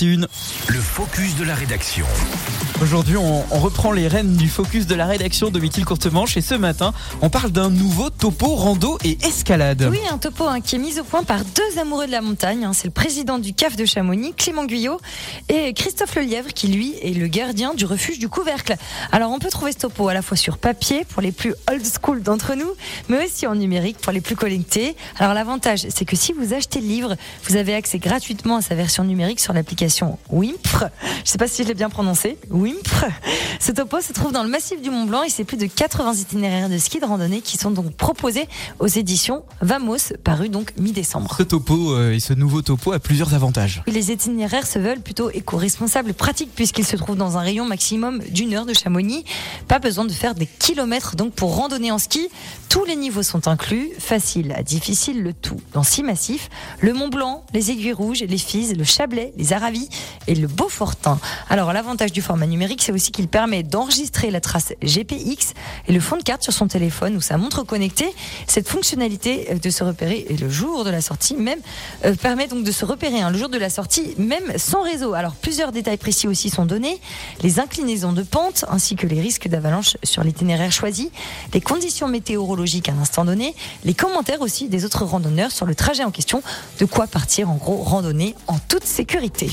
7h21. Le focus de la rédaction. Aujourd'hui, on, on reprend les rênes du focus de la rédaction de Mithil Courtemanche et ce matin, on parle d'un nouveau topo rando et escalade. Oui, un topo hein, qui est mis au point par deux amoureux de la montagne. hein. C'est le président du CAF de Chamonix, Clément Guyot, et Christophe Lelièvre, qui lui est le gardien du refuge du couvercle. Alors, on peut trouver ce topo à la fois sur papier pour les plus old school d'entre nous, mais aussi en numérique pour les plus connectés. Alors, l'avantage, c'est que si vous achetez le livre, vous avez accès gratuitement à sa version numérique sur l'application Wimpr. Je sais pas si je l'ai bien prononcé. Wimpr. Ce topo se trouve dans le massif du Mont Blanc et c'est plus de 80 itinéraires de ski de randonnée qui sont donc proposés aux éditions Vamos, paru donc mi-décembre. Ce topo euh, et ce nouveau topo a plusieurs avantages. Les itinéraires se veulent plutôt éco-responsables, pratiques, puisqu'ils se trouvent dans un rayon maximum d'une heure de Chamonix. Pas besoin de faire des kilomètres donc pour randonner en ski. Tous les niveaux sont inclus, facile à difficile, le tout dans six massifs le Mont Blanc, les Aiguilles Rouges, les Fises, le Chablais, les Aravis et le Beaufortin. Alors l'avantage du format numérique, c'est aussi qu'il permet d'enregistrer la trace GPX et le fond de carte sur son téléphone ou sa montre connectée. Cette fonctionnalité euh, de se repérer le jour de la sortie même euh, permet donc de se repérer hein, le jour de la sortie même sans réseau. Alors plusieurs détails précis aussi sont donnés, les inclinaisons de pente ainsi que les risques d'avalanche sur l'itinéraire choisi, les conditions météorologiques à un instant donné, les commentaires aussi des autres randonneurs sur le trajet en question, de quoi partir en gros randonner en toute sécurité.